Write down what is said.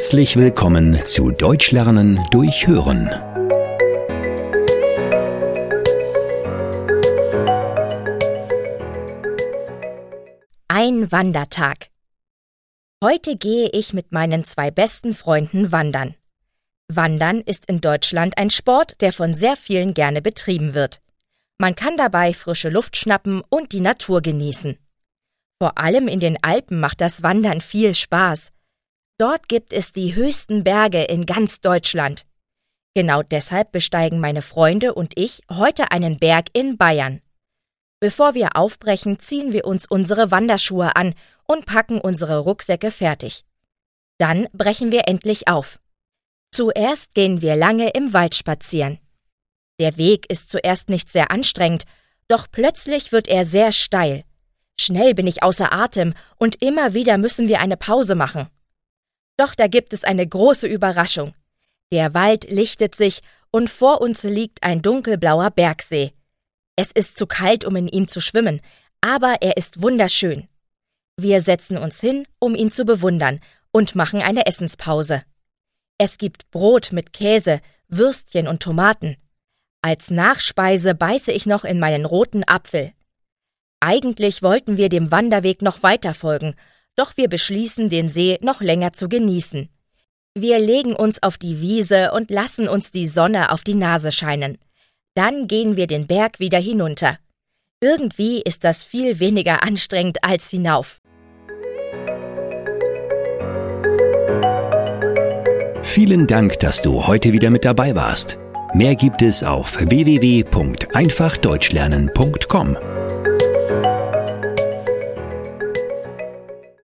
Herzlich willkommen zu Deutsch lernen durch Hören. Ein Wandertag. Heute gehe ich mit meinen zwei besten Freunden wandern. Wandern ist in Deutschland ein Sport, der von sehr vielen gerne betrieben wird. Man kann dabei frische Luft schnappen und die Natur genießen. Vor allem in den Alpen macht das Wandern viel Spaß. Dort gibt es die höchsten Berge in ganz Deutschland. Genau deshalb besteigen meine Freunde und ich heute einen Berg in Bayern. Bevor wir aufbrechen, ziehen wir uns unsere Wanderschuhe an und packen unsere Rucksäcke fertig. Dann brechen wir endlich auf. Zuerst gehen wir lange im Wald spazieren. Der Weg ist zuerst nicht sehr anstrengend, doch plötzlich wird er sehr steil. Schnell bin ich außer Atem und immer wieder müssen wir eine Pause machen. Doch da gibt es eine große Überraschung. Der Wald lichtet sich und vor uns liegt ein dunkelblauer Bergsee. Es ist zu kalt, um in ihm zu schwimmen, aber er ist wunderschön. Wir setzen uns hin, um ihn zu bewundern, und machen eine Essenspause. Es gibt Brot mit Käse, Würstchen und Tomaten. Als Nachspeise beiße ich noch in meinen roten Apfel. Eigentlich wollten wir dem Wanderweg noch weiter folgen, doch wir beschließen, den See noch länger zu genießen. Wir legen uns auf die Wiese und lassen uns die Sonne auf die Nase scheinen. Dann gehen wir den Berg wieder hinunter. Irgendwie ist das viel weniger anstrengend als hinauf. Vielen Dank, dass du heute wieder mit dabei warst. Mehr gibt es auf www.einfachdeutschlernen.com.